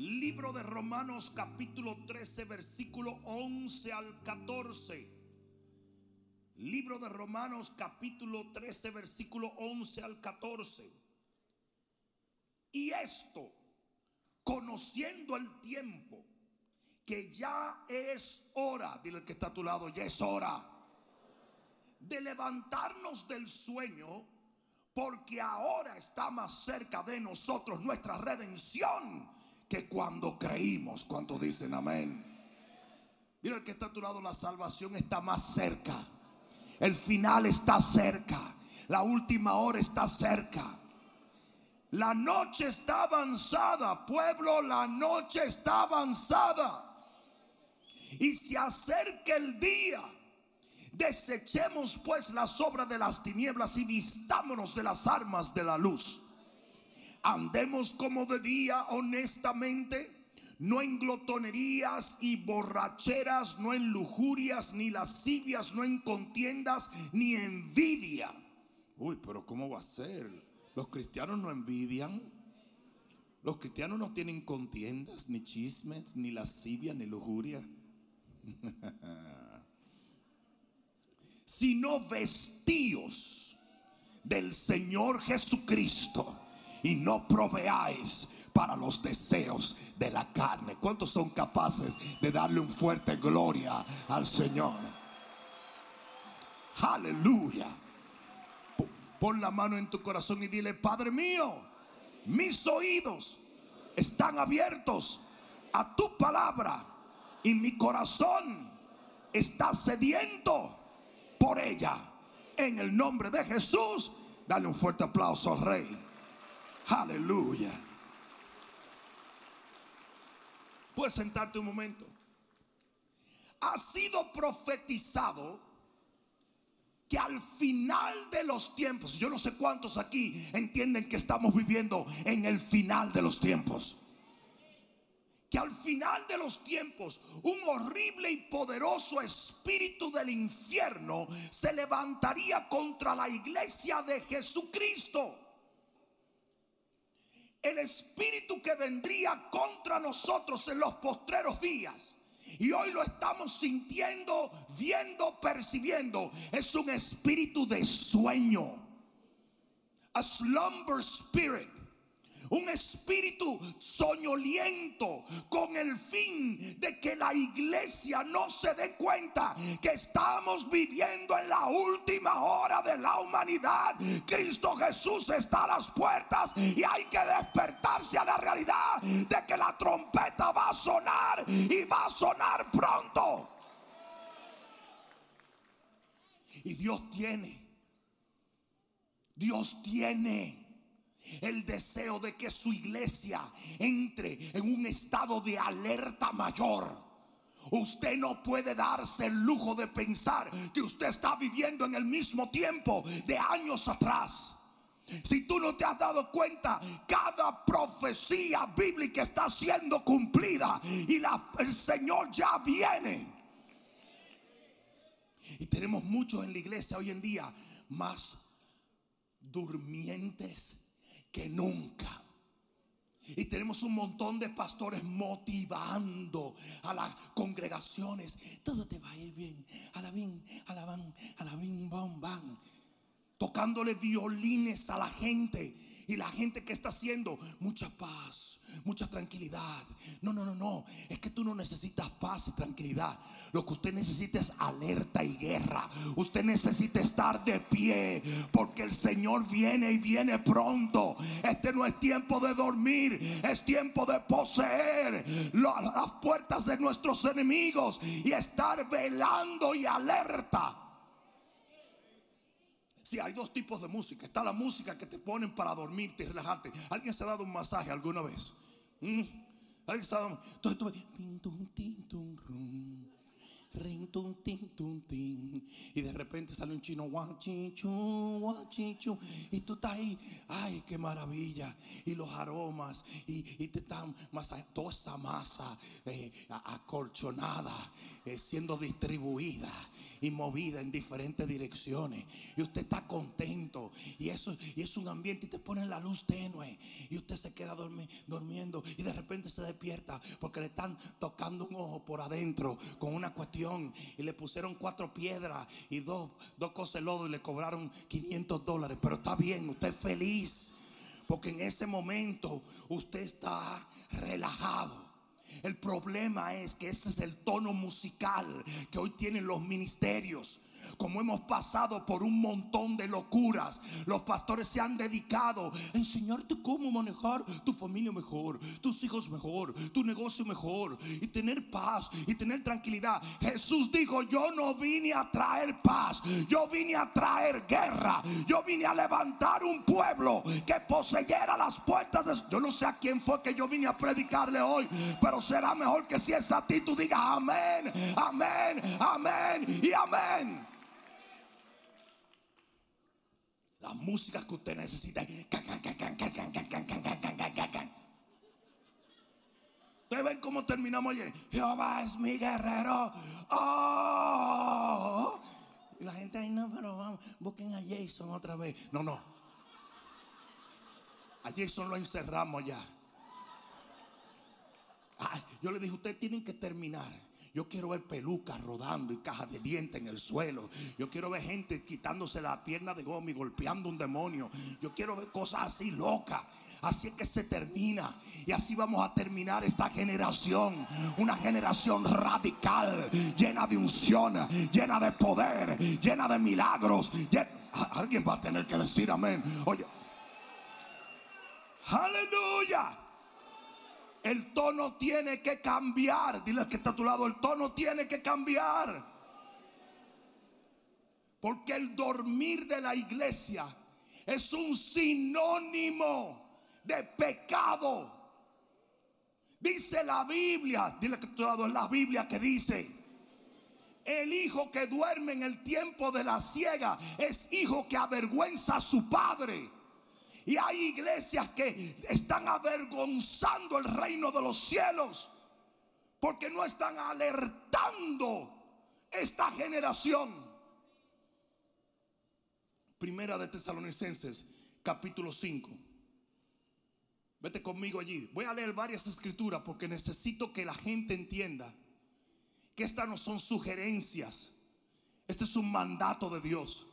Libro de Romanos capítulo 13 versículo 11 al 14. Libro de Romanos capítulo 13 versículo 11 al 14. Y esto, conociendo el tiempo, que ya es hora, dile que está a tu lado, ya es hora de levantarnos del sueño, porque ahora está más cerca de nosotros nuestra redención que cuando creímos. cuando dicen amén? Mira el que está a tu lado, la salvación está más cerca. El final está cerca. La última hora está cerca. La noche está avanzada, pueblo, la noche está avanzada. Y se acerca el día. Desechemos pues las obras de las tinieblas y vistámonos de las armas de la luz. Andemos como de día honestamente, no en glotonerías y borracheras, no en lujurias, ni lascivias, no en contiendas, ni envidia. Uy, pero ¿cómo va a ser? Los cristianos no envidian. Los cristianos no tienen contiendas, ni chismes, ni lascivia, ni lujuria. Sino vestíos del Señor Jesucristo y no proveáis para los deseos de la carne. ¿Cuántos son capaces de darle un fuerte gloria al Señor? Aleluya. Pon la mano en tu corazón y dile, Padre mío, mis oídos están abiertos a tu palabra y mi corazón está sediento por ella. En el nombre de Jesús, dale un fuerte aplauso al Rey. Aleluya. Puedes sentarte un momento. Ha sido profetizado que al final de los tiempos, yo no sé cuántos aquí entienden que estamos viviendo en el final de los tiempos. Que al final de los tiempos un horrible y poderoso espíritu del infierno se levantaría contra la iglesia de Jesucristo el espíritu que vendría contra nosotros en los postreros días. Y hoy lo estamos sintiendo, viendo, percibiendo. Es un espíritu de sueño. A slumber spirit un espíritu soñoliento con el fin de que la iglesia no se dé cuenta que estamos viviendo en la última hora de la humanidad. Cristo Jesús está a las puertas y hay que despertarse a la realidad de que la trompeta va a sonar y va a sonar pronto. Y Dios tiene, Dios tiene el deseo de que su iglesia entre en un estado de alerta mayor. Usted no puede darse el lujo de pensar que usted está viviendo en el mismo tiempo de años atrás. Si tú no te has dado cuenta, cada profecía bíblica está siendo cumplida y el Señor ya viene. Y tenemos muchos en la iglesia hoy en día más durmientes que nunca. Y tenemos un montón de pastores motivando a las congregaciones. Todo te va a ir bien. Alabín, alabán, alabín, bam, bam. Tocándole violines a la gente. Y la gente que está haciendo mucha paz, mucha tranquilidad. No, no, no, no. Es que tú no necesitas paz y tranquilidad. Lo que usted necesita es alerta y guerra. Usted necesita estar de pie porque el Señor viene y viene pronto. Este no es tiempo de dormir, es tiempo de poseer las puertas de nuestros enemigos y estar velando y alerta. Si hay dos tipos de música. Está la música que te ponen para dormirte y relajarte. ¿Alguien se ha dado un masaje alguna vez? ¿Mm? ¿Alguien se ha dado? Y de repente sale un chino, y tú estás ahí, ay, qué maravilla. Y los aromas, y, te están toda esa masa eh, acolchonada, eh, siendo distribuida y movida en diferentes direcciones. Y usted está contento. Y eso y es un ambiente y te pone la luz tenue. Y usted se queda durmiendo y de repente se despierta porque le están tocando un ojo por adentro con una cuestión y le pusieron cuatro piedras y dos, dos cosas lodo y le cobraron 500 dólares. Pero está bien, usted es feliz porque en ese momento usted está relajado. El problema es que ese es el tono musical que hoy tienen los ministerios como hemos pasado por un montón de locuras, los pastores se han dedicado a enseñarte cómo manejar tu familia mejor, tus hijos mejor, tu negocio mejor y tener paz y tener tranquilidad. Jesús dijo, yo no vine a traer paz, yo vine a traer guerra, yo vine a levantar un pueblo que poseyera las puertas de... Yo no sé a quién fue que yo vine a predicarle hoy, pero será mejor que si es a ti tú digas amén, amén, amén y amén. La música que usted necesita. Ustedes ven cómo terminamos ayer. Jehová es mi guerrero. Oh. Y la gente ahí no, pero vamos, busquen a Jason otra vez. No, no. A Jason lo encerramos ya. yo le dije, ustedes tienen que terminar yo quiero ver pelucas rodando y cajas de dientes en el suelo. Yo quiero ver gente quitándose la pierna de goma y golpeando un demonio. Yo quiero ver cosas así locas. Así es que se termina. Y así vamos a terminar esta generación. Una generación radical, llena de unción, llena de poder, llena de milagros. Alguien va a tener que decir amén. Oye. Aleluya. El tono tiene que cambiar. Dile que está a tu lado, el tono tiene que cambiar. Porque el dormir de la iglesia es un sinónimo de pecado. Dice la Biblia, dile que a tu lado es la Biblia que dice, el hijo que duerme en el tiempo de la ciega es hijo que avergüenza a su padre. Y hay iglesias que están avergonzando el reino de los cielos porque no están alertando esta generación. Primera de Tesalonicenses, capítulo 5. Vete conmigo allí. Voy a leer varias escrituras porque necesito que la gente entienda que estas no son sugerencias. Este es un mandato de Dios.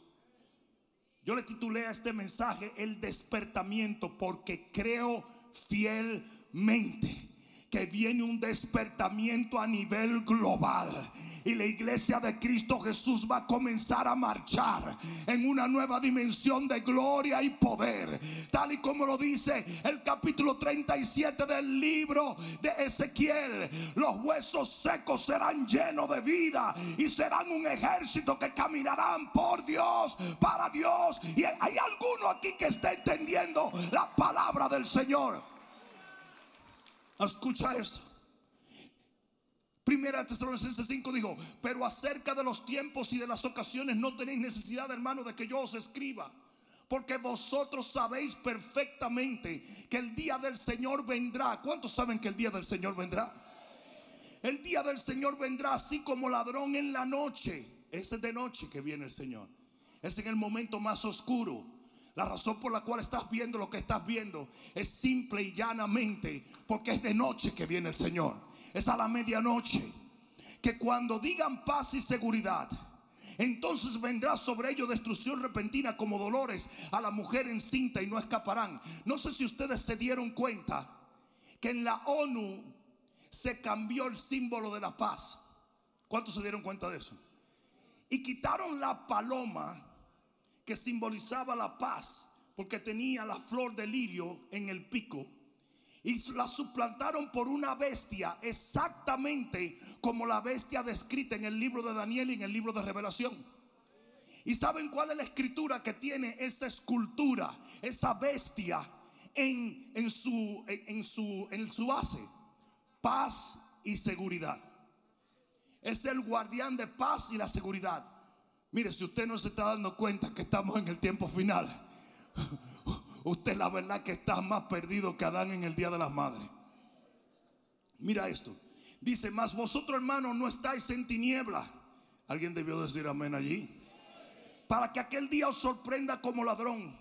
Yo le titulé a este mensaje El despertamiento porque creo fielmente que viene un despertamiento a nivel global. Y la iglesia de Cristo Jesús va a comenzar a marchar en una nueva dimensión de gloria y poder. Tal y como lo dice el capítulo 37 del libro de Ezequiel. Los huesos secos serán llenos de vida y serán un ejército que caminarán por Dios, para Dios. Y hay alguno aquí que está entendiendo la palabra del Señor. Escucha esto. Primera Tesalonicenses 5 dijo, pero acerca de los tiempos y de las ocasiones no tenéis necesidad, hermano, de que yo os escriba. Porque vosotros sabéis perfectamente que el día del Señor vendrá. ¿Cuántos saben que el día del Señor vendrá? El día del Señor vendrá así como ladrón en la noche. Ese es de noche que viene el Señor. Es en el momento más oscuro. La razón por la cual estás viendo lo que estás viendo es simple y llanamente porque es de noche que viene el Señor. Es a la medianoche. Que cuando digan paz y seguridad, entonces vendrá sobre ellos destrucción repentina como dolores a la mujer encinta y no escaparán. No sé si ustedes se dieron cuenta que en la ONU se cambió el símbolo de la paz. ¿Cuántos se dieron cuenta de eso? Y quitaron la paloma que simbolizaba la paz, porque tenía la flor de lirio en el pico. Y la suplantaron por una bestia exactamente como la bestia descrita en el libro de Daniel y en el libro de Revelación. ¿Y saben cuál es la escritura que tiene esa escultura, esa bestia en, en, su, en, su, en su base? Paz y seguridad. Es el guardián de paz y la seguridad. Mire, si usted no se está dando cuenta que estamos en el tiempo final, usted la verdad que está más perdido que Adán en el Día de las Madres. Mira esto. Dice, mas vosotros hermanos no estáis en tiniebla. Alguien debió decir amén allí. Para que aquel día os sorprenda como ladrón.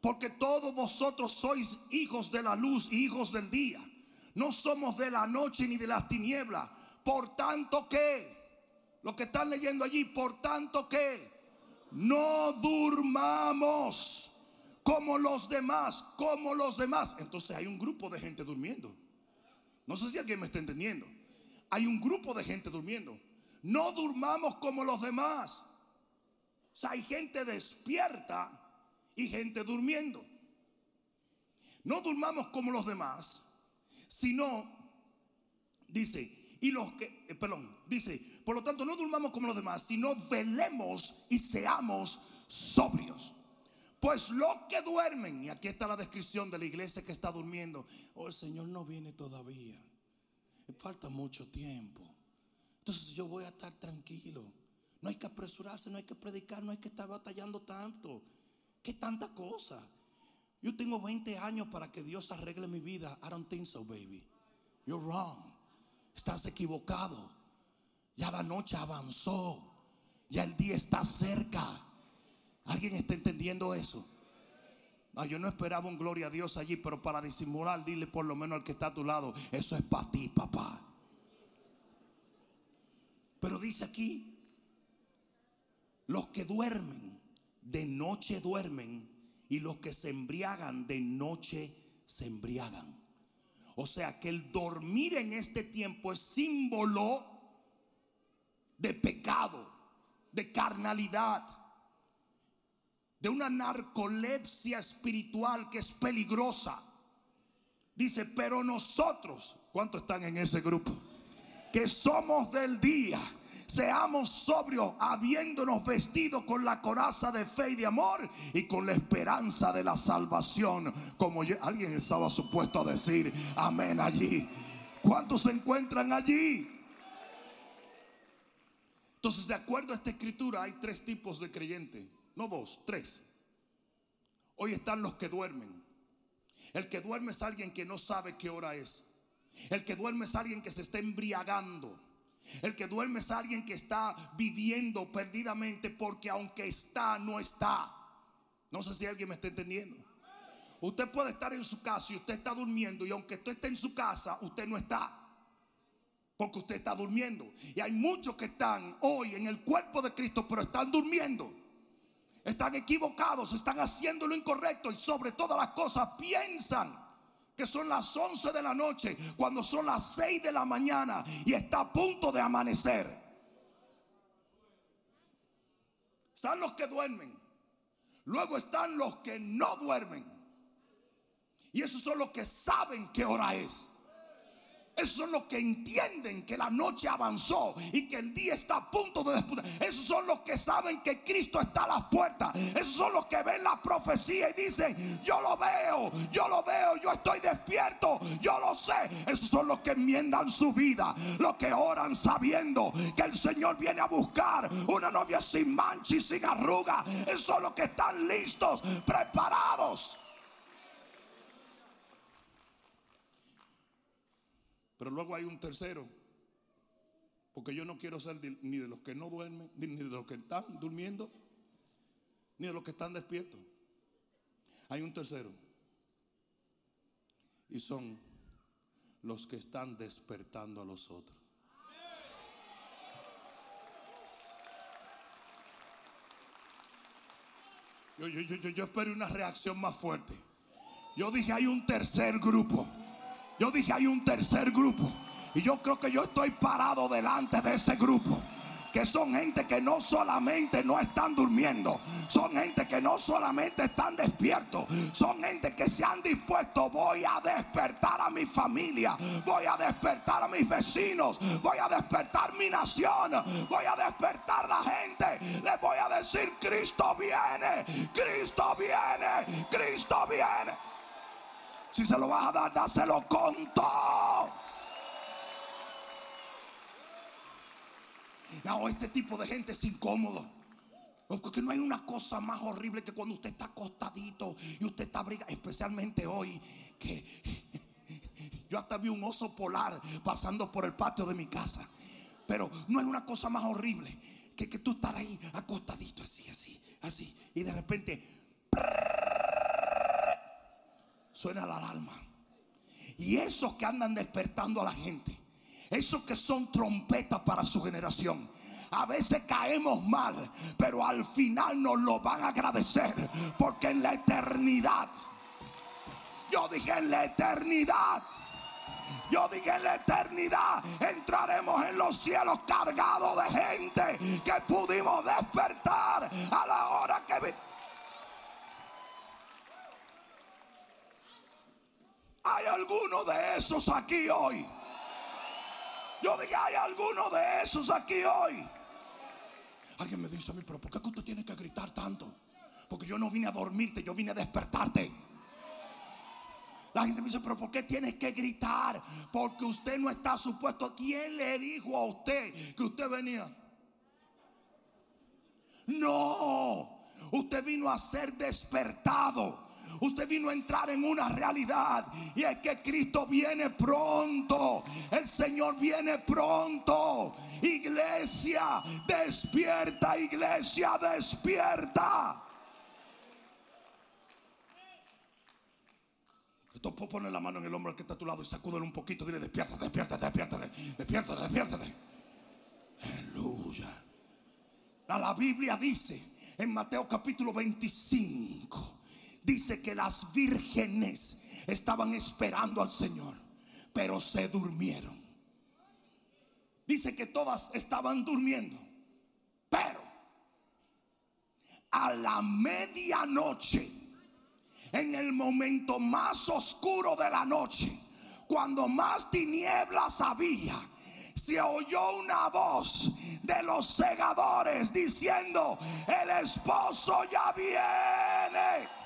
Porque todos vosotros sois hijos de la luz, hijos del día. No somos de la noche ni de las tinieblas. Por tanto que, lo que están leyendo allí, por tanto que, no durmamos como los demás, como los demás. Entonces hay un grupo de gente durmiendo. No sé si alguien me está entendiendo. Hay un grupo de gente durmiendo. No durmamos como los demás. O sea, hay gente despierta y gente durmiendo. No durmamos como los demás, sino, dice, y los que, eh, perdón, dice, por lo tanto no durmamos como los demás, sino velemos y seamos sobrios. Pues los que duermen, y aquí está la descripción de la iglesia que está durmiendo, oh el Señor no viene todavía, falta mucho tiempo. Entonces yo voy a estar tranquilo. No hay que apresurarse, no hay que predicar, no hay que estar batallando tanto. ¿Qué tanta cosa? Yo tengo 20 años para que Dios arregle mi vida. I don't think so, baby. You're wrong. Estás equivocado. Ya la noche avanzó. Ya el día está cerca. ¿Alguien está entendiendo eso? Yo no esperaba un gloria a Dios allí, pero para disimular, dile por lo menos al que está a tu lado, eso es para ti, papá. Pero dice aquí, los que duermen, de noche duermen, y los que se embriagan, de noche se embriagan. O sea que el dormir en este tiempo es símbolo de pecado, de carnalidad de una narcolepsia espiritual que es peligrosa. Dice, pero nosotros, ¿cuántos están en ese grupo? Que somos del día, seamos sobrios, habiéndonos vestido con la coraza de fe y de amor y con la esperanza de la salvación. Como alguien estaba supuesto a decir, amén allí. ¿Cuántos se encuentran allí? Entonces, de acuerdo a esta escritura, hay tres tipos de creyentes no dos, tres. Hoy están los que duermen. El que duerme es alguien que no sabe qué hora es. El que duerme es alguien que se está embriagando. El que duerme es alguien que está viviendo perdidamente porque aunque está, no está. No sé si alguien me está entendiendo. Usted puede estar en su casa y usted está durmiendo y aunque usted esté en su casa, usted no está. Porque usted está durmiendo. Y hay muchos que están hoy en el cuerpo de Cristo, pero están durmiendo están equivocados, están haciendo lo incorrecto y sobre todas las cosas piensan que son las 11 de la noche cuando son las 6 de la mañana y está a punto de amanecer. Están los que duermen. Luego están los que no duermen. Y esos son los que saben qué hora es. Esos son los que entienden que la noche avanzó y que el día está a punto de disputar. Esos son los que saben que Cristo está a las puertas. Esos son los que ven la profecía y dicen, yo lo veo, yo lo veo, yo estoy despierto, yo lo sé. Esos son los que enmiendan su vida, los que oran sabiendo que el Señor viene a buscar una novia sin mancha y sin arruga. Esos son los que están listos, preparados. Pero luego hay un tercero. Porque yo no quiero ser ni de los que no duermen, ni de los que están durmiendo, ni de los que están despiertos. Hay un tercero. Y son los que están despertando a los otros. Yo, yo, una reacción más fuerte. Yo dije, hay un tercer grupo. Yo dije, hay un tercer grupo. Y yo creo que yo estoy parado delante de ese grupo que son gente que no solamente no están durmiendo, son gente que no solamente están despiertos, son gente que se han dispuesto, voy a despertar a mi familia, voy a despertar a mis vecinos, voy a despertar mi nación, voy a despertar la gente, les voy a decir, Cristo viene, Cristo viene, Cristo viene. Si se lo vas a dar, dáselo con todo. No, este tipo de gente es incómodo. Porque no hay una cosa más horrible que cuando usted está acostadito y usted está abrigado, especialmente hoy, que yo hasta vi un oso polar pasando por el patio de mi casa. Pero no hay una cosa más horrible que, que tú estar ahí acostadito así, así, así. Y de repente suena la alarma. Y esos que andan despertando a la gente, esos que son trompetas para su generación. A veces caemos mal, pero al final nos lo van a agradecer. Porque en la eternidad, yo dije en la eternidad. Yo dije en la eternidad entraremos en los cielos cargados de gente que pudimos despertar a la hora que... Hay alguno de esos aquí hoy. Yo dije, hay alguno de esos aquí hoy. Alguien me dice a mí, pero ¿por qué usted tiene que gritar tanto? Porque yo no vine a dormirte, yo vine a despertarte. La gente me dice, pero ¿por qué tienes que gritar? Porque usted no está supuesto. ¿Quién le dijo a usted que usted venía? No, usted vino a ser despertado. Usted vino a entrar en una realidad y es que Cristo viene pronto. El Señor viene pronto. Iglesia, despierta, iglesia, despierta. Tú pone la mano en el hombro que está a tu lado y sacúdelo un poquito. Dile, despiértate, despiértate, despiértate, despiértate, despiértate. Aleluya. La Biblia dice en Mateo capítulo 25, dice que las vírgenes estaban esperando al Señor, pero se durmieron. Dice que todas estaban durmiendo, pero a la medianoche en el momento más oscuro de la noche, cuando más tinieblas había, se oyó una voz de los segadores diciendo, el esposo ya viene.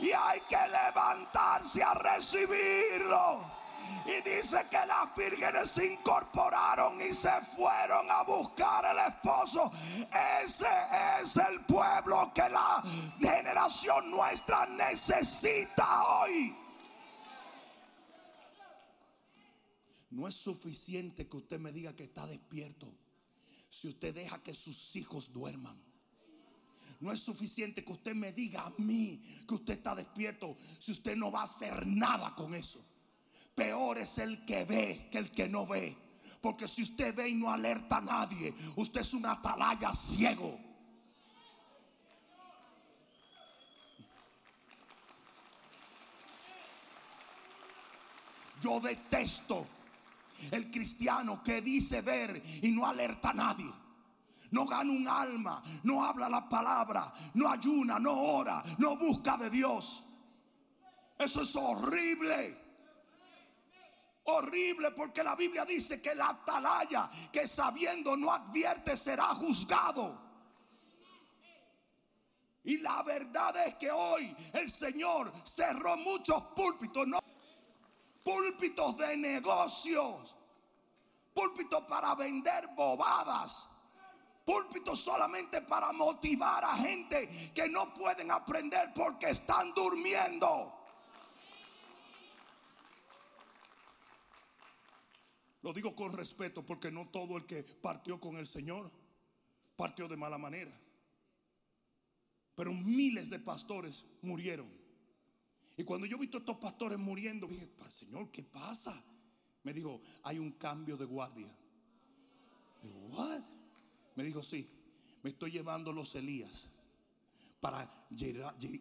Y hay que levantarse a recibirlo. Y dice que las vírgenes se incorporaron y se fueron a buscar el esposo. Ese es el pueblo que la generación nuestra necesita hoy. No es suficiente que usted me diga que está despierto si usted deja que sus hijos duerman. No es suficiente que usted me diga a mí que usted está despierto si usted no va a hacer nada con eso. Peor es el que ve que el que no ve. Porque si usted ve y no alerta a nadie, usted es un atalaya ciego. Yo detesto el cristiano que dice ver y no alerta a nadie. No gana un alma, no habla la palabra, no ayuna, no ora, no busca de Dios. Eso es horrible horrible porque la Biblia dice que la atalaya que sabiendo no advierte será juzgado. Y la verdad es que hoy el Señor cerró muchos púlpitos, no púlpitos de negocios, púlpitos para vender bobadas. Púlpitos solamente para motivar a gente que no pueden aprender porque están durmiendo. Lo digo con respeto porque no todo el que partió con el Señor partió de mala manera. Pero miles de pastores murieron. Y cuando yo visto a estos pastores muriendo, dije, Señor, ¿qué pasa? Me dijo, hay un cambio de guardia. ¿What? Me dijo, sí, me estoy llevando los Elías para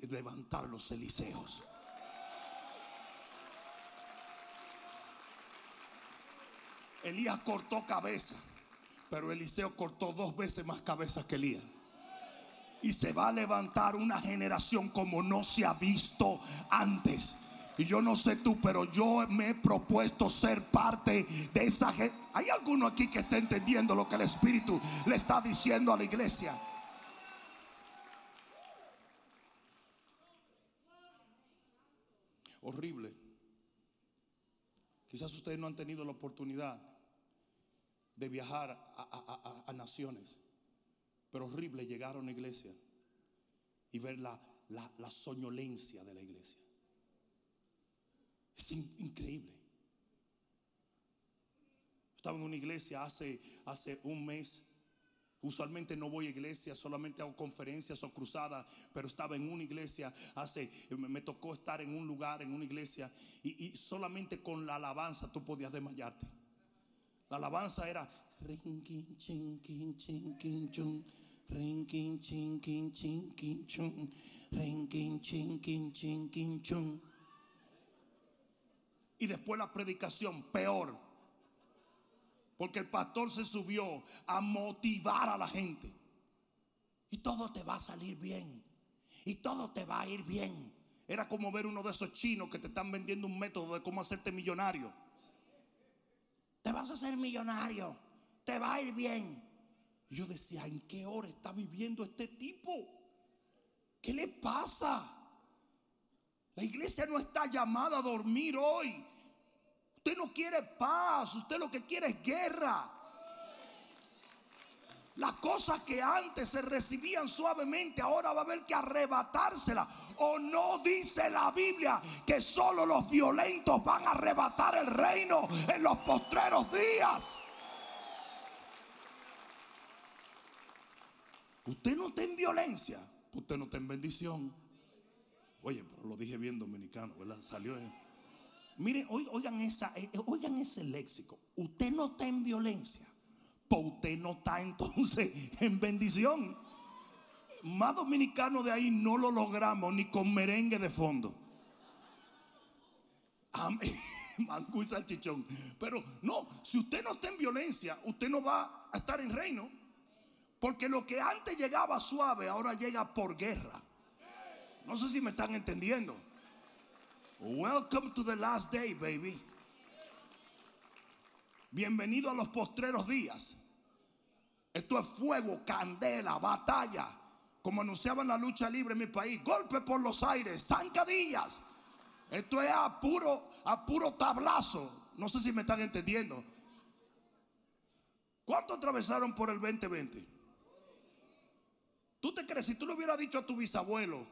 levantar los Eliseos. Elías cortó cabeza, pero Eliseo cortó dos veces más cabezas que Elías. Y se va a levantar una generación como no se ha visto antes. Y yo no sé tú, pero yo me he propuesto ser parte de esa gente. ¿Hay alguno aquí que está entendiendo lo que el Espíritu le está diciendo a la iglesia? Horrible. Quizás ustedes no han tenido la oportunidad de viajar a, naciones. Pero horrible llegar a una iglesia y ver la, la, soñolencia de la iglesia. Es increíble. Estaba en una iglesia hace, hace un mes, Usualmente no voy a iglesia, solamente hago conferencias o cruzadas, pero estaba en una iglesia hace, me tocó estar en un lugar, en una iglesia, y, y solamente con la alabanza tú podías desmayarte. La alabanza era rinkin chin chin chin kin chin kin chun, rinkin chin kin chin kin chun. Y después la predicación, peor. Porque el pastor se subió a motivar a la gente. Y todo te va a salir bien. Y todo te va a ir bien. Era como ver uno de esos chinos que te están vendiendo un método de cómo hacerte millonario. Te vas a hacer millonario. Te va a ir bien. Y yo decía, ¿en qué hora está viviendo este tipo? ¿Qué le pasa? La iglesia no está llamada a dormir hoy. Usted no quiere paz, usted lo que quiere es guerra. Las cosas que antes se recibían suavemente, ahora va a haber que arrebatársela. O no dice la Biblia que solo los violentos van a arrebatar el reino en los postreros días. Usted no está en violencia, usted no está en bendición. Oye, pero lo dije bien dominicano, ¿verdad? Salió. Miren, oigan, esa, eh, eh, oigan ese léxico. Usted no está en violencia, pues usted no está entonces en bendición. Más dominicano de ahí no lo logramos ni con merengue de fondo. Amén. y salchichón. Pero no, si usted no está en violencia, usted no va a estar en reino. Porque lo que antes llegaba suave, ahora llega por guerra. No sé si me están entendiendo. Welcome to the last day, baby. Bienvenido a los postreros días. Esto es fuego, candela, batalla. Como anunciaban la lucha libre en mi país, golpe por los aires, zancadillas. Esto es a puro, a puro tablazo. No sé si me están entendiendo. ¿Cuánto atravesaron por el 2020? ¿Tú te crees? Si tú le hubieras dicho a tu bisabuelo,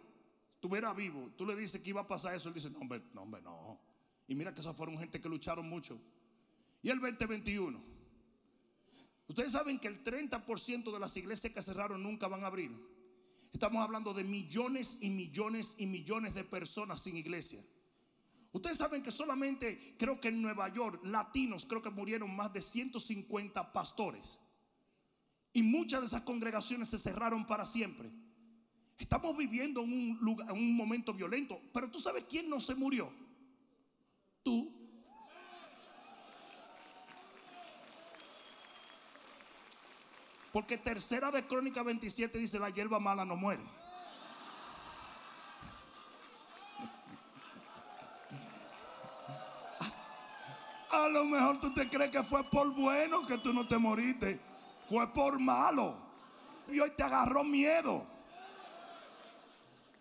estuviera vivo, tú le dices que iba a pasar eso, él dice, no, hombre, no, hombre, no. Y mira que esas fueron gente que lucharon mucho. Y el 2021. Ustedes saben que el 30% de las iglesias que cerraron nunca van a abrir. Estamos hablando de millones y millones y millones de personas sin iglesia. Ustedes saben que solamente creo que en Nueva York, latinos, creo que murieron más de 150 pastores. Y muchas de esas congregaciones se cerraron para siempre. Estamos viviendo en un, lugar, un momento violento. Pero tú sabes quién no se murió. Tú. Porque tercera de Crónica 27 dice, la hierba mala no muere. A lo mejor tú te crees que fue por bueno que tú no te moriste. Fue por malo. Y hoy te agarró miedo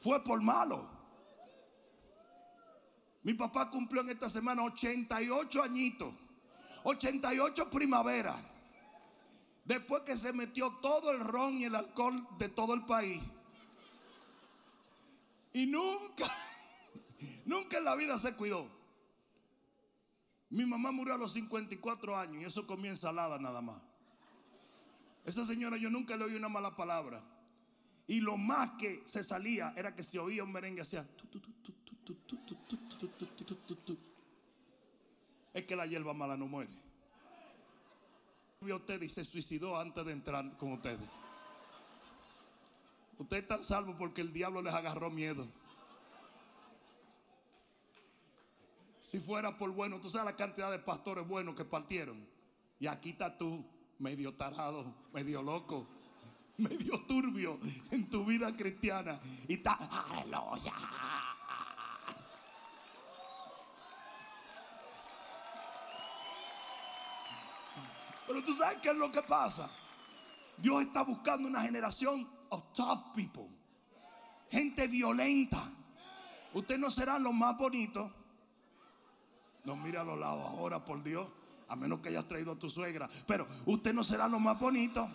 fue por malo. Mi papá cumplió en esta semana 88 añitos, 88 primavera. Después que se metió todo el ron y el alcohol de todo el país. Y nunca, nunca en la vida se cuidó. Mi mamá murió a los 54 años y eso comía ensalada nada más. Esa señora yo nunca le oí una mala palabra. Y lo más que se salía era que se oía un merengue hacía. Es que la hierba mala no muere. Vio usted y se suicidó antes de entrar con ustedes. Ustedes están salvos porque el diablo les agarró miedo. Si fuera por bueno, tú sabes la cantidad de pastores buenos que partieron. Y aquí está tú, medio tarado, medio loco medio turbio en tu vida cristiana y está, aleluya. Pero tú sabes qué es lo que pasa. Dios está buscando una generación of tough people. Gente violenta. Usted no será lo más bonito. No mire a los lados ahora, por Dios. A menos que hayas traído a tu suegra. Pero usted no será lo más bonito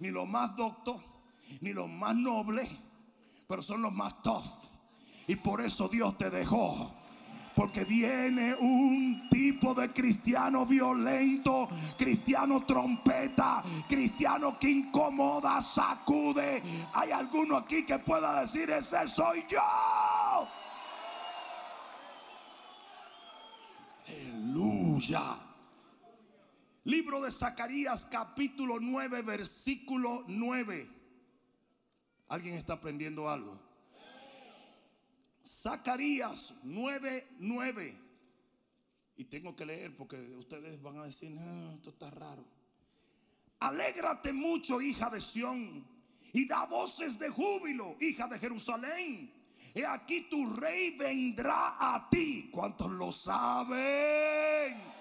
ni los más doctos, ni los más nobles, pero son los más tough. Y por eso Dios te dejó Porque viene un tipo de cristiano violento, cristiano trompeta, cristiano que incomoda, sacude. Hay alguno aquí que pueda decir, ese soy yo. Aleluya. Libro de Zacarías capítulo 9, versículo 9. ¿Alguien está aprendiendo algo? Zacarías 9, 9. Y tengo que leer porque ustedes van a decir, no, esto está raro. Alégrate mucho, hija de Sión, y da voces de júbilo, hija de Jerusalén. He aquí tu rey vendrá a ti. ¿Cuántos lo saben?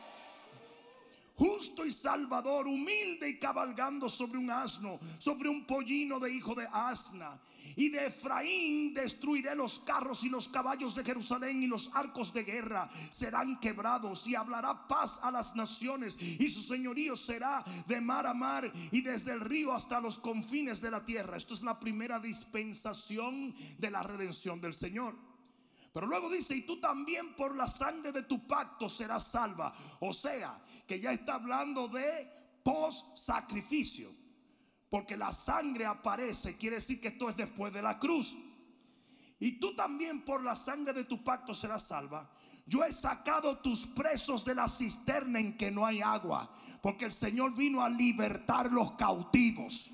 Justo y salvador, humilde y cabalgando sobre un asno, sobre un pollino de hijo de asna. Y de Efraín destruiré los carros y los caballos de Jerusalén y los arcos de guerra serán quebrados y hablará paz a las naciones y su señorío será de mar a mar y desde el río hasta los confines de la tierra. Esto es la primera dispensación de la redención del Señor. Pero luego dice, y tú también por la sangre de tu pacto serás salva. O sea, que ya está hablando de post sacrificio. Porque la sangre aparece, quiere decir que esto es después de la cruz. Y tú también por la sangre de tu pacto serás salva. Yo he sacado tus presos de la cisterna en que no hay agua. Porque el Señor vino a libertar los cautivos.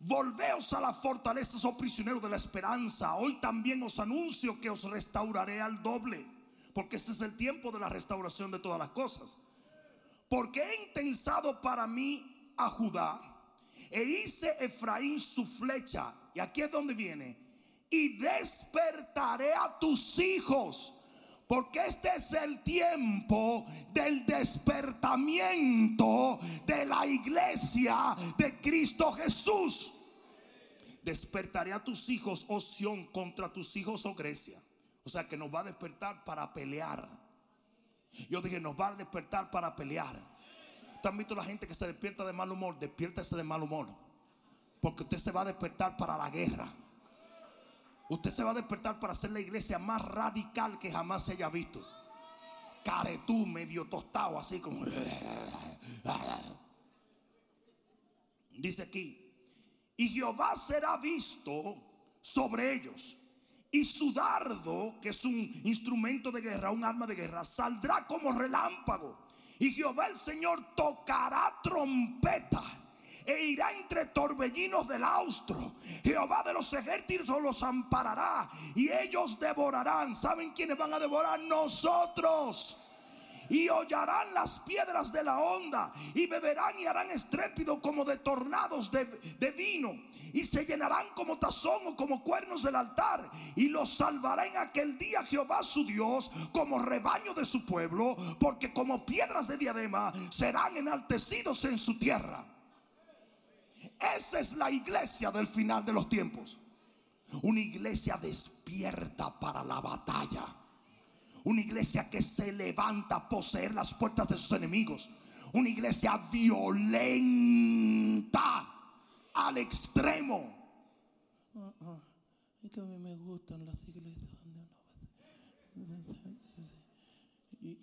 Volveos a la fortaleza, oh prisioneros de la esperanza. Hoy también os anuncio que os restauraré al doble porque este es el tiempo de la restauración de todas las cosas. Porque he intensado para mí a Judá e hice Efraín su flecha. Y aquí es donde viene. Y despertaré a tus hijos. Porque este es el tiempo del despertamiento de la iglesia de Cristo Jesús. Despertaré a tus hijos, oh contra tus hijos, oh Grecia. O sea que nos va a despertar para pelear. Yo dije, nos va a despertar para pelear. ¿Ustedes han visto la gente que se despierta de mal humor? Despiértese de mal humor. Porque usted se va a despertar para la guerra. Usted se va a despertar para ser la iglesia más radical que jamás se haya visto. Caretú, medio tostado, así como. Dice aquí: Y Jehová será visto sobre ellos y su dardo, que es un instrumento de guerra, un arma de guerra, saldrá como relámpago. Y Jehová el Señor tocará trompeta e irá entre torbellinos del austro. Jehová de los ejércitos los amparará y ellos devorarán. ¿Saben quiénes van a devorar? Nosotros y hollarán las piedras de la onda y beberán y harán estrépito como de tornados de, de, vino y se llenarán como tazón o como cuernos del altar y los salvará en aquel día Jehová su Dios como rebaño de su pueblo porque como piedras de diadema serán enaltecidos en su tierra. Esa es la iglesia del final de los tiempos. Una iglesia despierta para la batalla una iglesia que se levanta a poseer las puertas de sus enemigos. Una iglesia violenta al extremo. Ah, es que a mí me gustan las iglesias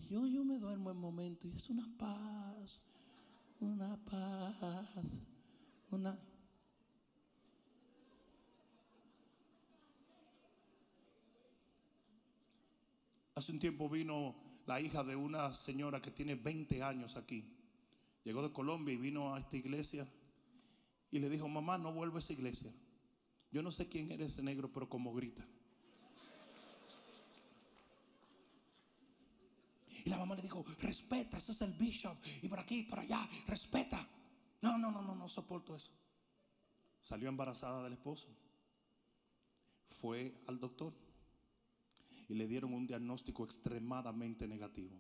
yo, yo me duermo en momento y es una paz, una paz, una... Hace un tiempo vino la hija de una señora que tiene 20 años aquí. Llegó de Colombia y vino a esta iglesia y le dijo, mamá, no vuelvo a esa iglesia. Yo no sé quién eres ese negro, pero como grita. Y la mamá le dijo, respeta, ese es el bishop. Y por aquí, por allá, respeta. No, no, no, no, no soporto eso. Salió embarazada del esposo. Fue al doctor y le dieron un diagnóstico extremadamente negativo.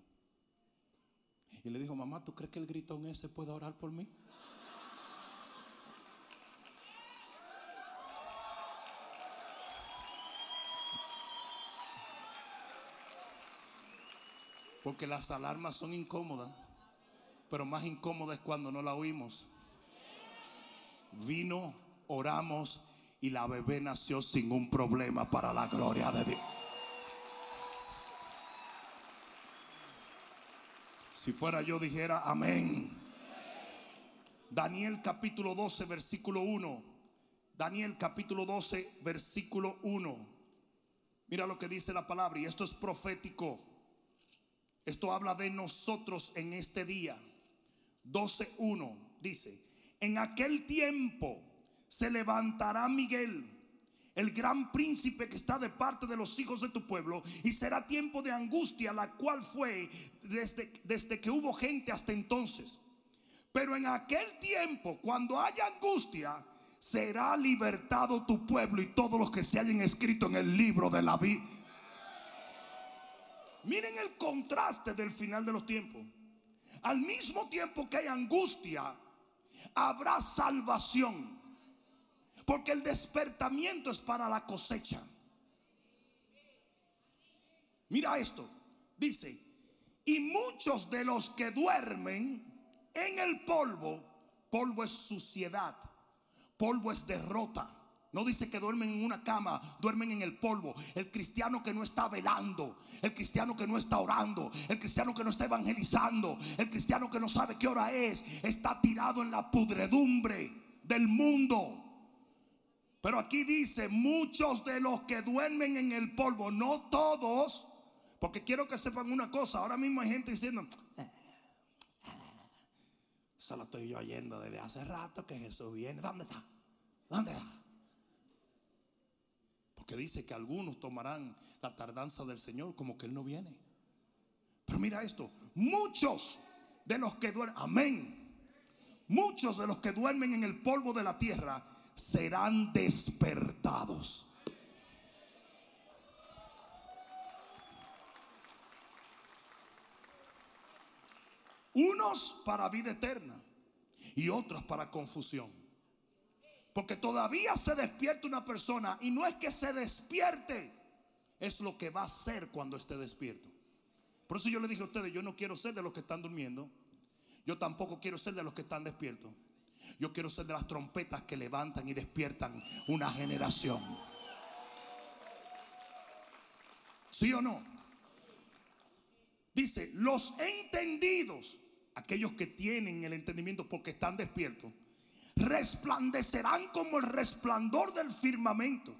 Y le dijo, mamá, ¿tú crees que el gritón ese puede orar por mí? Porque las alarmas son incómodas, pero más incómodas es cuando no la oímos. Vino, oramos y la bebé nació sin un problema para la gloria de Dios. Si fuera yo dijera amén. Daniel capítulo 12, versículo 1. Daniel capítulo 12, versículo 1. Mira lo que dice la palabra y esto es profético. Esto habla de nosotros en este día. 12.1 dice, en aquel tiempo se levantará Miguel, el gran príncipe que está de parte de los hijos de tu pueblo, y será tiempo de angustia, la cual fue desde, desde que hubo gente hasta entonces. Pero en aquel tiempo, cuando haya angustia, será libertado tu pueblo y todos los que se hayan escrito en el libro de la vida. Miren el contraste del final de los tiempos. Al mismo tiempo que hay angustia, habrá salvación. Porque el despertamiento es para la cosecha. Mira esto. Dice, y muchos de los que duermen en el polvo, polvo es suciedad, polvo es derrota. No dice que duermen en una cama, duermen en el polvo. El cristiano que no está velando, el cristiano que no está orando, el cristiano que no está evangelizando, el cristiano que no sabe qué hora es, está tirado en la pudredumbre del mundo. Pero aquí dice, muchos de los que duermen en el polvo, no todos, porque quiero que sepan una cosa, ahora mismo hay gente diciendo, eh, eso lo estoy yo oyendo desde hace rato que Jesús viene. ¿Dónde está? ¿Dónde está? Porque dice que algunos tomarán la tardanza del Señor como que Él no viene. Pero mira esto, muchos de los que duermen, amén, muchos de los que duermen en el polvo de la tierra serán despertados. Unos para vida eterna y otros para confusión. Porque todavía se despierta una persona y no es que se despierte, es lo que va a ser cuando esté despierto. Por eso yo le dije a ustedes, yo no quiero ser de los que están durmiendo, yo tampoco quiero ser de los que están despiertos. Yo quiero ser de las trompetas que levantan y despiertan una generación. ¿Sí o no? Dice, los entendidos, aquellos que tienen el entendimiento porque están despiertos, resplandecerán como el resplandor del firmamento.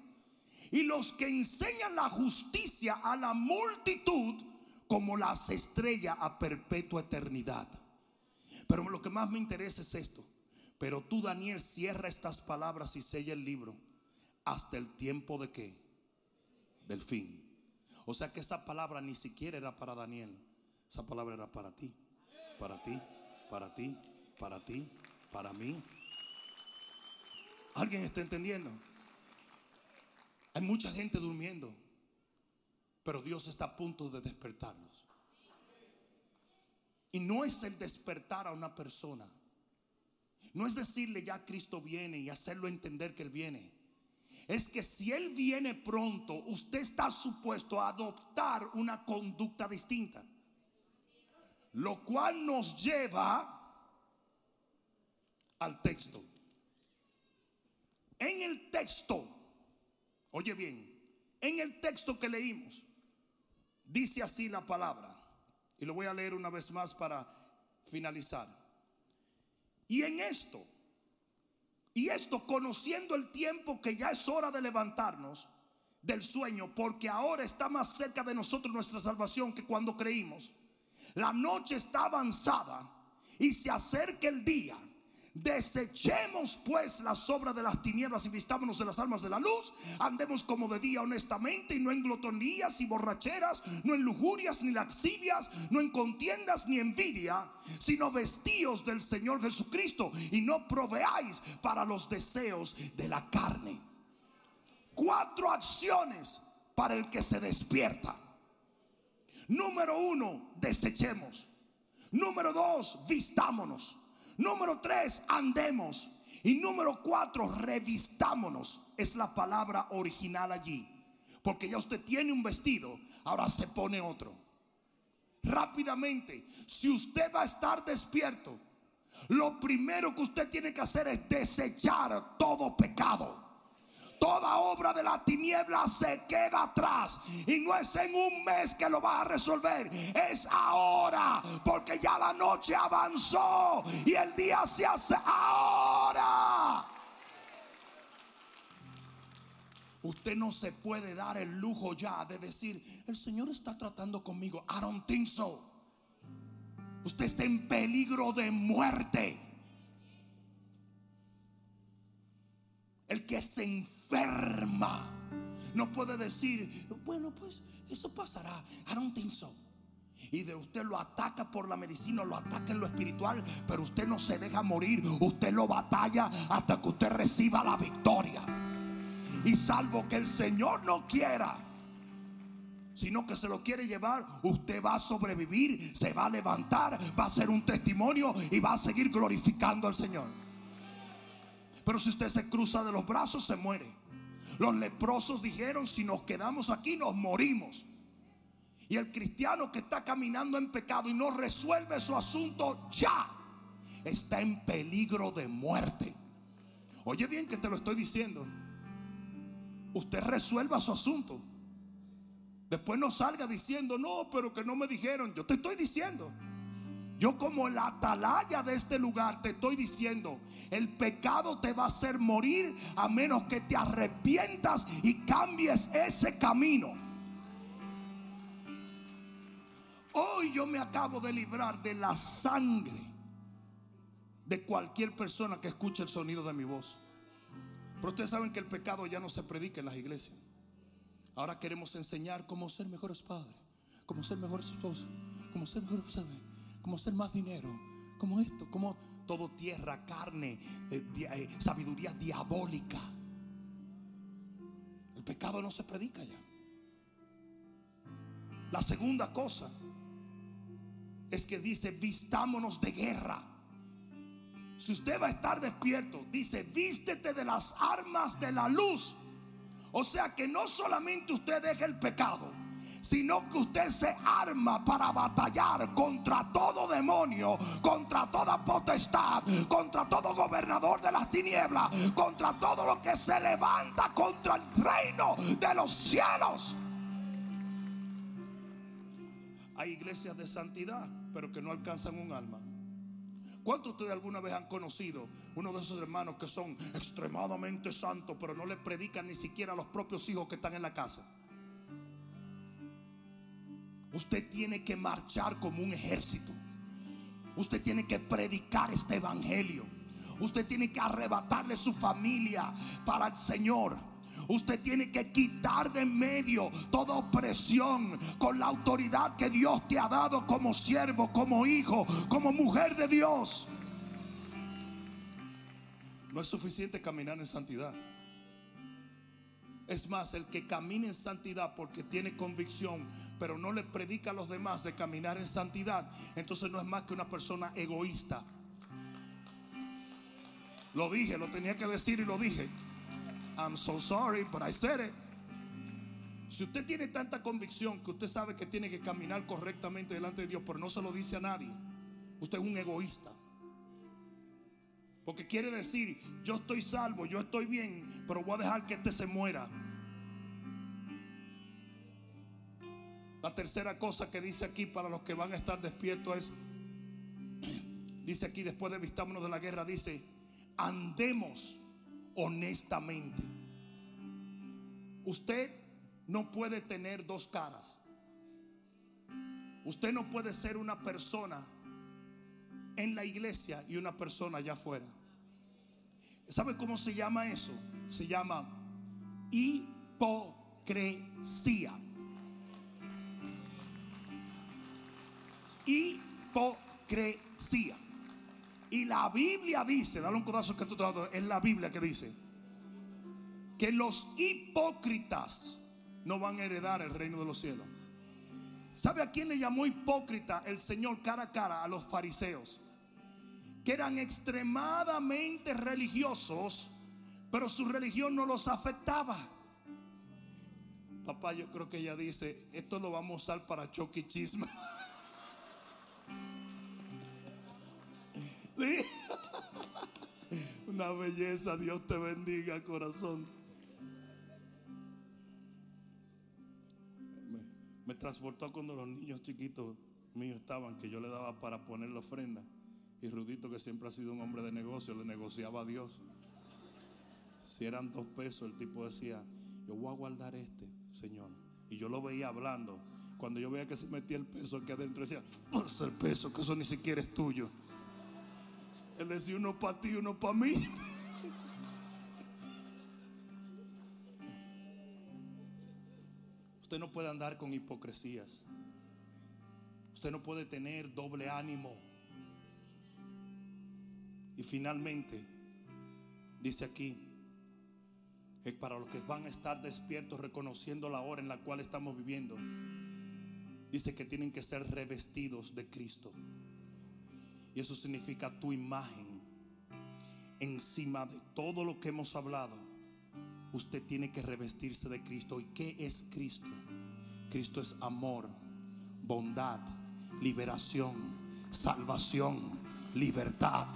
Y los que enseñan la justicia a la multitud como las estrellas a perpetua eternidad. Pero lo que más me interesa es esto. Pero tú, Daniel, cierra estas palabras y sella el libro hasta el tiempo de qué? Del fin. O sea que esa palabra ni siquiera era para Daniel. Esa palabra era para ti, para ti, para ti, para ti, para mí, ¿Alguien está entendiendo? Hay mucha gente durmiendo, pero Dios está a punto de despertarlos. Y no es el despertar a una persona. No es decirle ya Cristo viene y hacerlo entender que Él viene. Es que si Él viene pronto, usted está supuesto a adoptar una conducta distinta. Lo cual nos lleva al texto. En el texto, oye bien, en el texto que leímos, dice así la palabra. Y lo voy a leer una vez más para finalizar. Y en esto, y esto conociendo el tiempo que ya es hora de levantarnos del sueño, porque ahora está más cerca de nosotros nuestra salvación que cuando creímos. La noche está avanzada y se acerca el día Desechemos pues las obras de las tinieblas y vistámonos de las almas de la luz. Andemos como de día honestamente y no en glotonías y borracheras, no en lujurias ni laxivias, no en contiendas ni envidia, sino vestíos del Señor Jesucristo y no proveáis para los deseos de la carne. Cuatro acciones para el que se despierta. Número uno, desechemos. Número dos, vistámonos. Número tres, andemos. Y número cuatro, revistámonos. Es la palabra original allí. Porque ya usted tiene un vestido, ahora se pone otro. Rápidamente, si usted va a estar despierto, lo primero que usted tiene que hacer es desechar todo pecado toda obra de la tiniebla se queda atrás. Y no es en un mes que lo va a resolver, es ahora, porque ya la noche avanzó y el día se hace ahora. Usted no se puede dar el lujo ya de decir, el Señor está tratando conmigo. I don't think so. Usted está en peligro de muerte. El que se enferma no puede decir, bueno, pues eso pasará. I don't. Y de usted lo ataca por la medicina, lo ataca en lo espiritual, pero usted no se deja morir. Usted lo batalla hasta que usted reciba la victoria. Y salvo que el Señor no quiera, sino que se lo quiere llevar, usted va a sobrevivir, se va a levantar, va a ser un testimonio y va a seguir glorificando al Señor. Pero si usted se cruza de los brazos, se muere. Los leprosos dijeron, si nos quedamos aquí, nos morimos. Y el cristiano que está caminando en pecado y no resuelve su asunto ya, está en peligro de muerte. Oye bien que te lo estoy diciendo usted resuelva su asunto. Después no salga diciendo, no, pero que no me dijeron. Yo te estoy diciendo. Yo como la atalaya de este lugar te estoy diciendo, el pecado te va a hacer morir a menos que te arrepientas y cambies ese camino. Hoy yo me acabo de librar de la sangre de cualquier persona que escuche el sonido de mi voz. Pero ustedes saben que el pecado ya no se predica en las iglesias. Ahora queremos enseñar cómo ser mejores padres, cómo ser mejores esposos, cómo ser mejores, ¿sabe? Cómo hacer más dinero, como esto, como todo tierra, carne, eh, eh, sabiduría diabólica. El pecado no se predica ya. La segunda cosa es que dice, vistámonos de guerra. Si usted va a estar despierto, dice, vístete de las armas de la luz. O sea que no solamente usted deja el pecado, sino que usted se arma para batallar contra todo demonio, contra toda potestad, contra todo gobernador de las tinieblas, contra todo lo que se levanta contra el reino de los cielos. Hay iglesias de santidad, pero que no alcanzan un alma. ¿Cuántos de ustedes alguna vez han conocido uno de esos hermanos que son extremadamente santos, pero no le predican ni siquiera a los propios hijos que están en la casa? Usted tiene que marchar como un ejército. Usted tiene que predicar este evangelio. Usted tiene que arrebatarle su familia para el Señor. Usted tiene que quitar de medio toda opresión con la autoridad que Dios te ha dado como siervo, como hijo, como mujer de Dios. No es suficiente caminar en santidad. Es más, el que camina en santidad porque tiene convicción, pero no le predica a los demás de caminar en santidad, entonces no es más que una persona egoísta. Lo dije, lo tenía que decir y lo dije. I'm so sorry, but I said it. Si usted tiene tanta convicción que usted sabe que tiene que caminar correctamente delante de Dios, pero no se lo dice a nadie, usted es un egoísta. Porque quiere decir, yo estoy salvo, yo estoy bien, pero voy a dejar que este se muera. La tercera cosa que dice aquí para los que van a estar despiertos es, dice aquí después de vistámonos de la guerra, dice, andemos honestamente. Usted no puede tener dos caras. Usted no puede ser una persona en la iglesia y una persona allá afuera. ¿Sabe cómo se llama eso? Se llama hipocresía. Hipocresía. Y la Biblia dice, dale un codazo que tú es la Biblia que dice que los hipócritas no van a heredar el reino de los cielos. ¿Sabe a quién le llamó hipócrita el Señor cara a cara? A los fariseos, que eran extremadamente religiosos, pero su religión no los afectaba. Papá, yo creo que ella dice, esto lo vamos a usar para choque chisma. ¿Sí? Una belleza, Dios te bendiga, corazón. Me, me transportó cuando los niños chiquitos míos estaban, que yo le daba para poner la ofrenda. Y Rudito, que siempre ha sido un hombre de negocio, le negociaba a Dios. Si eran dos pesos, el tipo decía, yo voy a guardar este, Señor. Y yo lo veía hablando. Cuando yo veía que se metía el peso aquí adentro, decía, es el peso, que eso ni siquiera es tuyo. Él decía, uno para ti, uno para mí. Usted no puede andar con hipocresías. Usted no puede tener doble ánimo. Y finalmente, dice aquí, que para los que van a estar despiertos reconociendo la hora en la cual estamos viviendo, dice que tienen que ser revestidos de Cristo. Y eso significa tu imagen encima de todo lo que hemos hablado. Usted tiene que revestirse de Cristo. ¿Y qué es Cristo? Cristo es amor, bondad, liberación, salvación, libertad.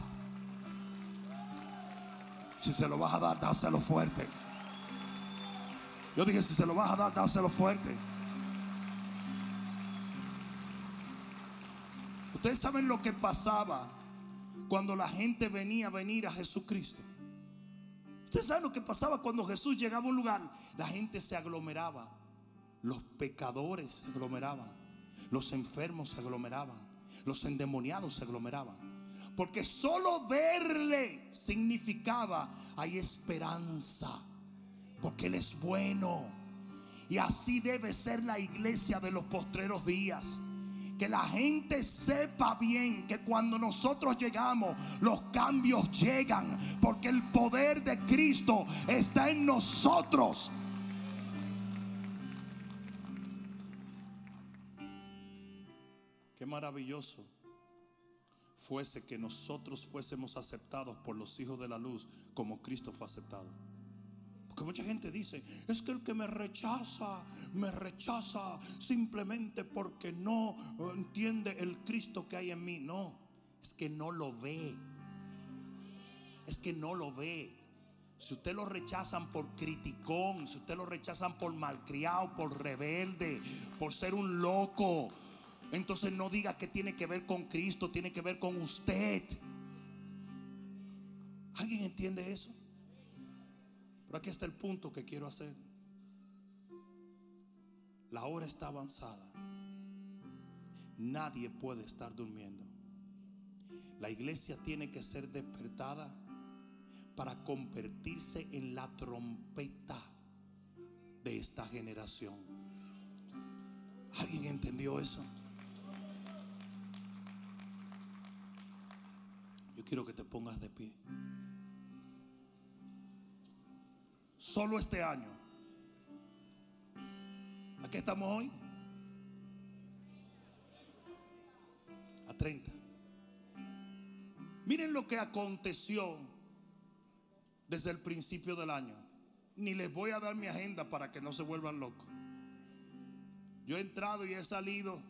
Si se lo vas a dar, dáselo fuerte. Yo dije, si se lo vas a dar, dáselo fuerte. Ustedes saben lo que pasaba cuando la gente venía a venir a Jesucristo. Ustedes saben lo que pasaba cuando Jesús llegaba a un lugar. La gente se aglomeraba. Los pecadores se aglomeraban. Los enfermos se aglomeraban. Los endemoniados se aglomeraban. Porque solo verle significaba hay esperanza. Porque Él es bueno. Y así debe ser la iglesia de los postreros días. Que la gente sepa bien que cuando nosotros llegamos, los cambios llegan. Porque el poder de Cristo está en nosotros. Qué maravilloso fuese que nosotros fuésemos aceptados por los hijos de la luz como Cristo fue aceptado. Porque mucha gente dice, es que el que me rechaza, me rechaza simplemente porque no entiende el Cristo que hay en mí. No, es que no lo ve. Es que no lo ve. Si usted lo rechazan por criticón, si usted lo rechazan por malcriado, por rebelde, por ser un loco, entonces no diga que tiene que ver con Cristo, tiene que ver con usted. ¿Alguien entiende eso? Pero aquí está el punto que quiero hacer. La hora está avanzada. Nadie puede estar durmiendo. La iglesia tiene que ser despertada para convertirse en la trompeta de esta generación. ¿Alguien entendió eso? Quiero que te pongas de pie. Solo este año. ¿A qué estamos hoy? A 30. Miren lo que aconteció desde el principio del año. Ni les voy a dar mi agenda para que no se vuelvan locos. Yo he entrado y he salido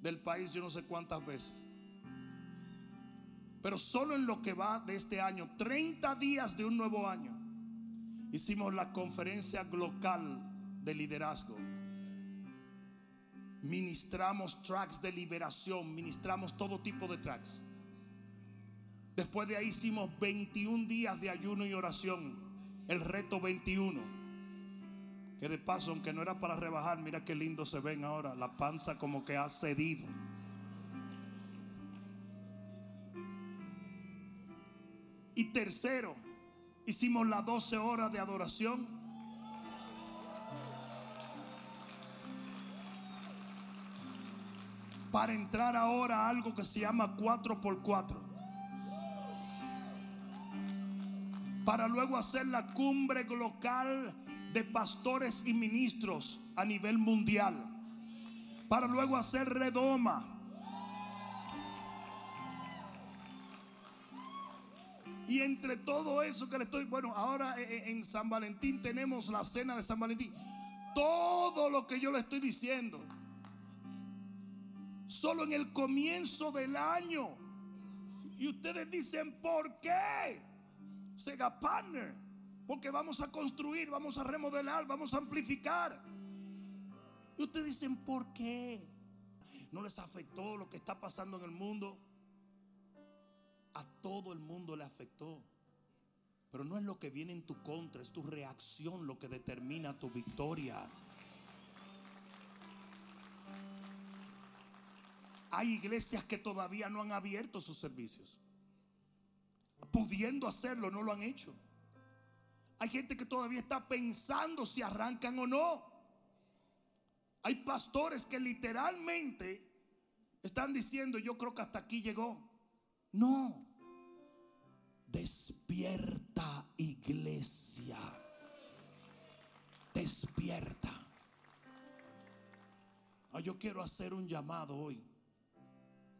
del país yo no sé cuántas veces. Pero solo en lo que va de este año, 30 días de un nuevo año, hicimos la conferencia global de liderazgo. Ministramos tracks de liberación, ministramos todo tipo de tracks. Después de ahí hicimos 21 días de ayuno y oración, el reto 21. Que de paso, aunque no era para rebajar, mira qué lindo se ven ahora, la panza como que ha cedido. Y tercero, hicimos las 12 horas de adoración. Para entrar ahora a algo que se llama 4x4. Para luego hacer la cumbre local de pastores y ministros a nivel mundial. Para luego hacer redoma. Y entre todo eso que le estoy, bueno, ahora en San Valentín tenemos la cena de San Valentín. Todo lo que yo le estoy diciendo, solo en el comienzo del año. Y ustedes dicen, ¿por qué? Sega Partner. Porque vamos a construir, vamos a remodelar, vamos a amplificar. Y ustedes dicen, ¿por qué? ¿No les afectó lo que está pasando en el mundo? A todo el mundo le afectó. Pero no es lo que viene en tu contra, es tu reacción lo que determina tu victoria. Hay iglesias que todavía no han abierto sus servicios. Pudiendo hacerlo, no lo han hecho. Hay gente que todavía está pensando si arrancan o no. Hay pastores que literalmente están diciendo, yo creo que hasta aquí llegó. No. Despierta iglesia. Despierta. Yo quiero hacer un llamado hoy.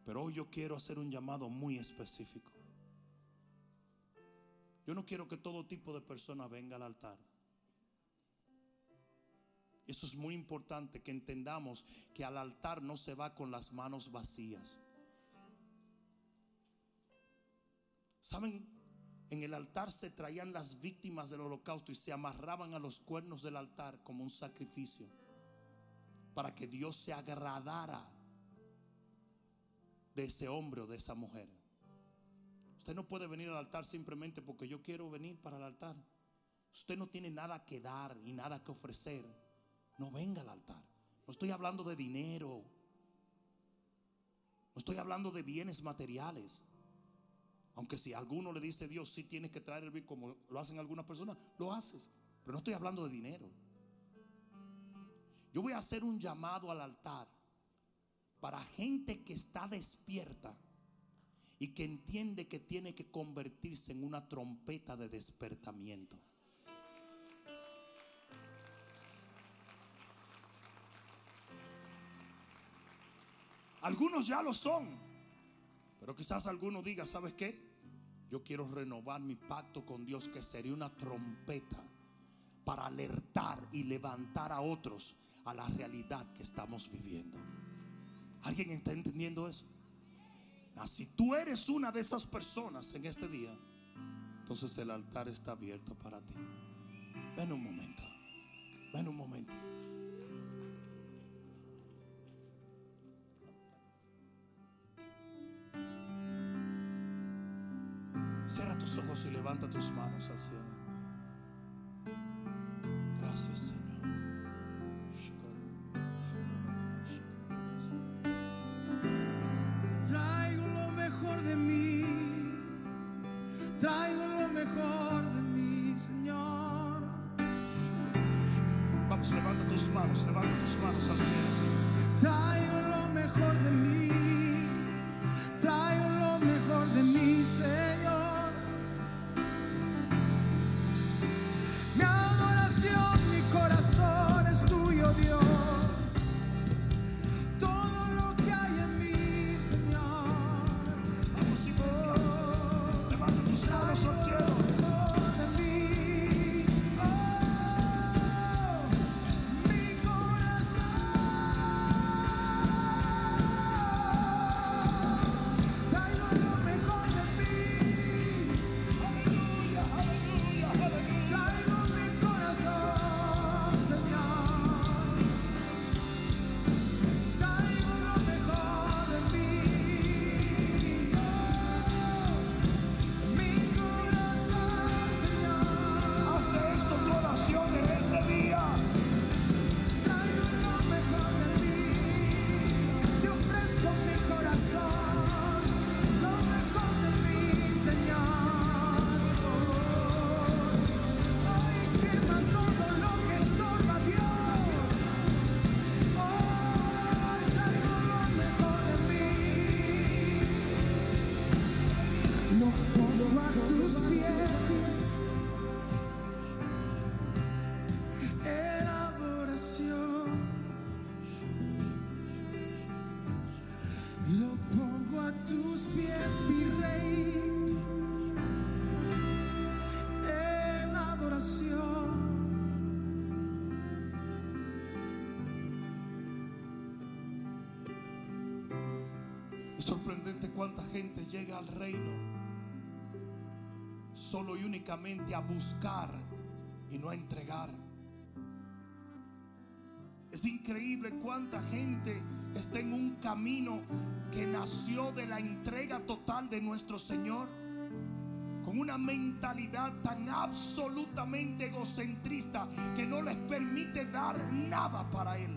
Pero hoy yo quiero hacer un llamado muy específico. Yo no quiero que todo tipo de persona venga al altar. Eso es muy importante que entendamos que al altar no se va con las manos vacías. ¿Saben? En el altar se traían las víctimas del holocausto y se amarraban a los cuernos del altar como un sacrificio para que Dios se agradara de ese hombre o de esa mujer. Usted no puede venir al altar simplemente porque yo quiero venir para el altar. Usted no tiene nada que dar y nada que ofrecer. No venga al altar. No estoy hablando de dinero. No estoy hablando de bienes materiales. Aunque si alguno le dice Dios, si tienes que traer el bien como lo hacen algunas personas, lo haces. Pero no estoy hablando de dinero. Yo voy a hacer un llamado al altar para gente que está despierta y que entiende que tiene que convertirse en una trompeta de despertamiento. Algunos ya lo son, pero quizás alguno diga, ¿sabes qué? Yo quiero renovar mi pacto con Dios que sería una trompeta para alertar y levantar a otros a la realidad que estamos viviendo. ¿Alguien está entendiendo eso? Ah, si tú eres una de esas personas en este día, entonces el altar está abierto para ti. Ven un momento. Ven un momento. Y levanta tus manos al cielo. Llega al reino solo y únicamente a buscar y no a entregar. Es increíble cuánta gente está en un camino que nació de la entrega total de nuestro Señor con una mentalidad tan absolutamente egocentrista que no les permite dar nada para Él.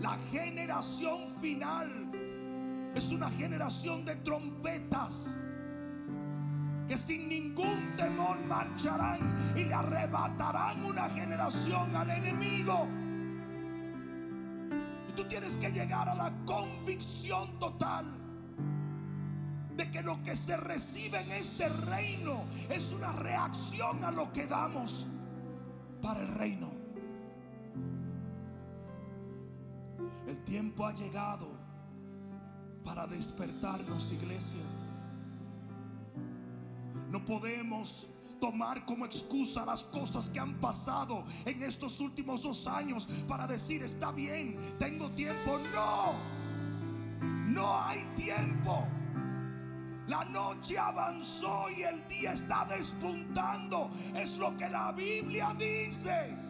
La generación final es una generación de trompetas que sin ningún temor marcharán y le arrebatarán una generación al enemigo. Y tú tienes que llegar a la convicción total de que lo que se recibe en este reino es una reacción a lo que damos para el reino. El tiempo ha llegado para despertarnos, iglesia. No podemos tomar como excusa las cosas que han pasado en estos últimos dos años para decir, está bien, tengo tiempo. No, no hay tiempo. La noche avanzó y el día está despuntando. Es lo que la Biblia dice.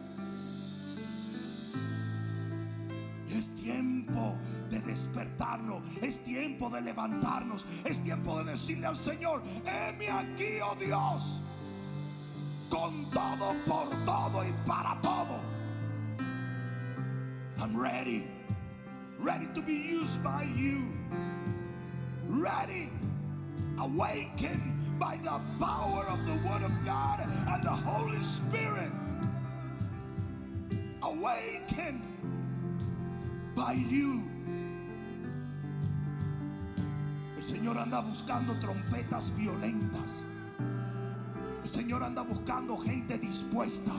Es tiempo de despertarnos, es tiempo de levantarnos, es tiempo de decirle al Señor, heme aquí, oh Dios, con todo, por todo y para todo. I'm ready, ready to be used by you, ready, awakened by the power of the Word of God and the Holy Spirit. Awakened by you. El Señor anda buscando trompetas violentas. El Señor anda buscando gente dispuesta.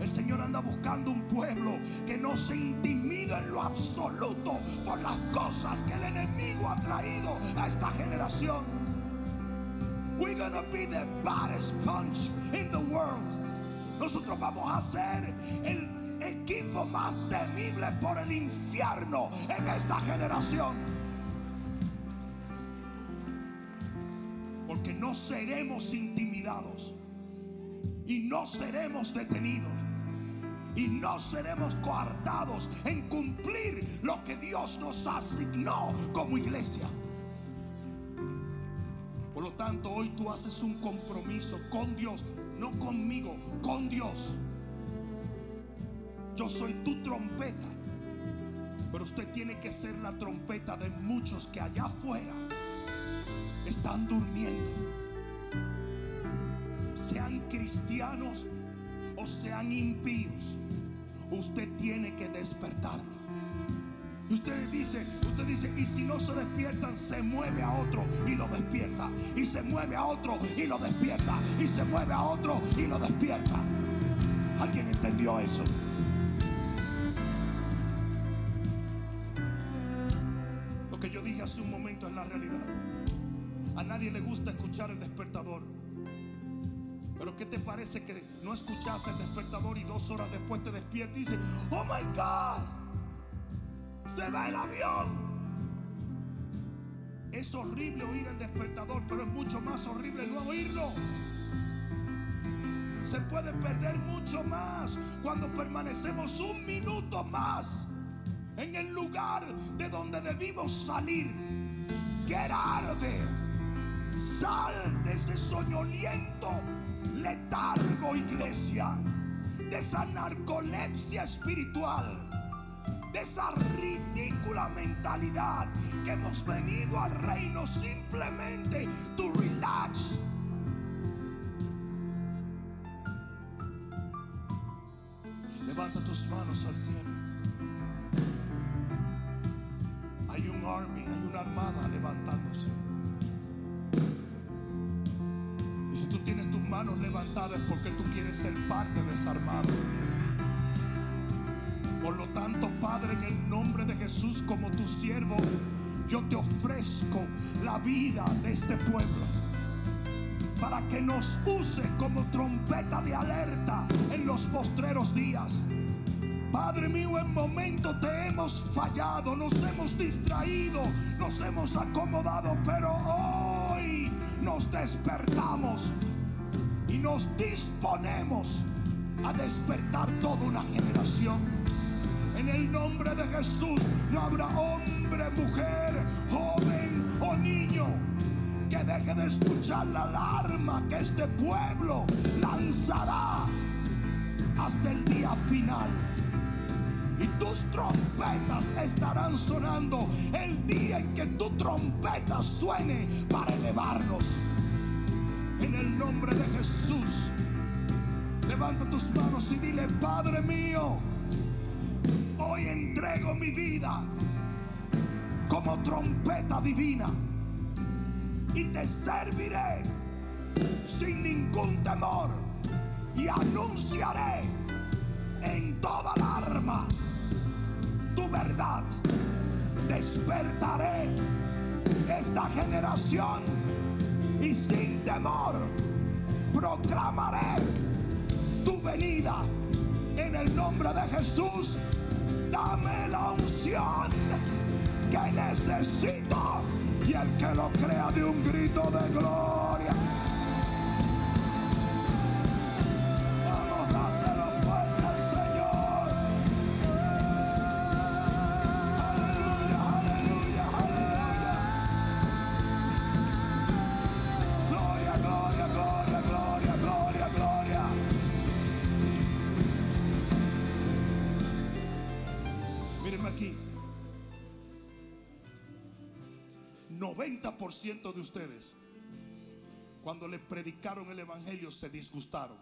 El Señor anda buscando un pueblo que no se intimida en lo absoluto por las cosas que el enemigo ha traído a esta generación. We're gonna be the baddest punch in the world. Nosotros vamos a ser el equipo más temible por el infierno en esta generación. Porque no seremos intimidados y no seremos detenidos y no seremos coartados en cumplir lo que Dios nos asignó como iglesia. Por lo tanto, hoy tú haces un compromiso con Dios, no conmigo, con Dios. Yo soy tu trompeta, pero usted tiene que ser la trompeta de muchos que allá afuera están durmiendo. Sean cristianos o sean impíos, usted tiene que despertarlo. Y usted dice, usted dice, y si no se despiertan, se mueve a otro y lo despierta. Y se mueve a otro y lo despierta. Y se mueve a otro y lo despierta. ¿Alguien entendió eso? Le gusta escuchar el despertador. Pero ¿qué te parece que no escuchaste el despertador y dos horas después te despiertas y dices, oh my God, se va el avión? Es horrible oír el despertador, pero es mucho más horrible no oírlo. Se puede perder mucho más cuando permanecemos un minuto más en el lugar de donde debimos salir. Get. Sal de ese soñoliento letargo, iglesia, de esa narcolepsia espiritual, de esa ridícula mentalidad que hemos venido al reino simplemente to relax. Levanta tus manos al cielo. Porque tú quieres ser parte de esa armada. Por lo tanto, Padre, en el nombre de Jesús, como tu siervo, yo te ofrezco la vida de este pueblo. Para que nos uses como trompeta de alerta en los postreros días. Padre mío, en momentos te hemos fallado, nos hemos distraído, nos hemos acomodado, pero hoy nos despertamos nos disponemos a despertar toda una generación. En el nombre de Jesús no habrá hombre, mujer, joven o niño que deje de escuchar la alarma que este pueblo lanzará hasta el día final. Y tus trompetas estarán sonando el día en que tu trompeta suene para elevarnos. En el nombre de Jesús, levanta tus manos y dile, Padre mío, hoy entrego mi vida como trompeta divina y te serviré sin ningún temor y anunciaré en toda alarma tu verdad. Despertaré esta generación y sin temor proclamaré tu venida en el nombre de Jesús. Dame la unción que necesito y el que lo crea de un grito de gloria. 90% de ustedes, cuando les predicaron el Evangelio, se disgustaron.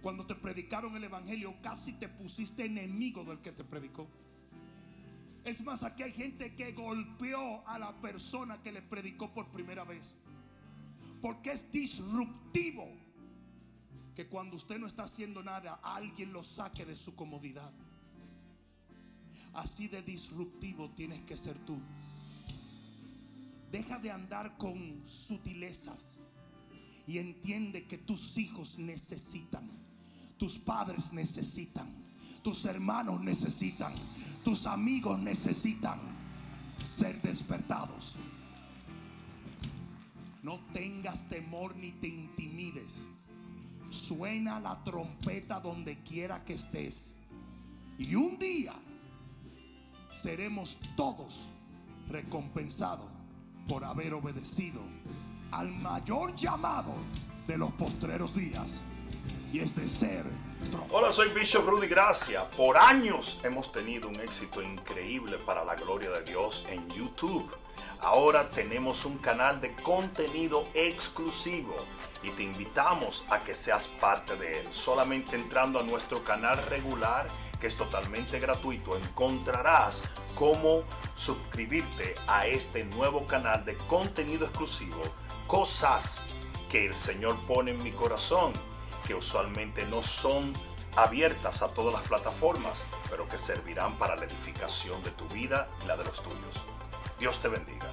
Cuando te predicaron el Evangelio, casi te pusiste enemigo del que te predicó. Es más, aquí hay gente que golpeó a la persona que le predicó por primera vez. Porque es disruptivo que cuando usted no está haciendo nada, alguien lo saque de su comodidad. Así de disruptivo tienes que ser tú. Deja de andar con sutilezas y entiende que tus hijos necesitan, tus padres necesitan, tus hermanos necesitan, tus amigos necesitan ser despertados. No tengas temor ni te intimides. Suena la trompeta donde quiera que estés. Y un día seremos todos recompensados por haber obedecido al mayor llamado de los postreros días. Y es de ser trompeta. Hola, soy Bishop Rudy Gracia. Por años hemos tenido un éxito increíble para la gloria de Dios en YouTube. Ahora tenemos un canal de contenido exclusivo y te invitamos a que seas parte de él. Solamente entrando a nuestro canal regular, que es totalmente gratuito, encontrarás cómo suscribirte a este nuevo canal de contenido exclusivo. Cosas que el Señor pone en mi corazón que usualmente no son abiertas a todas las plataformas, pero que servirán para la edificación de tu vida y la de los tuyos. Dios te bendiga.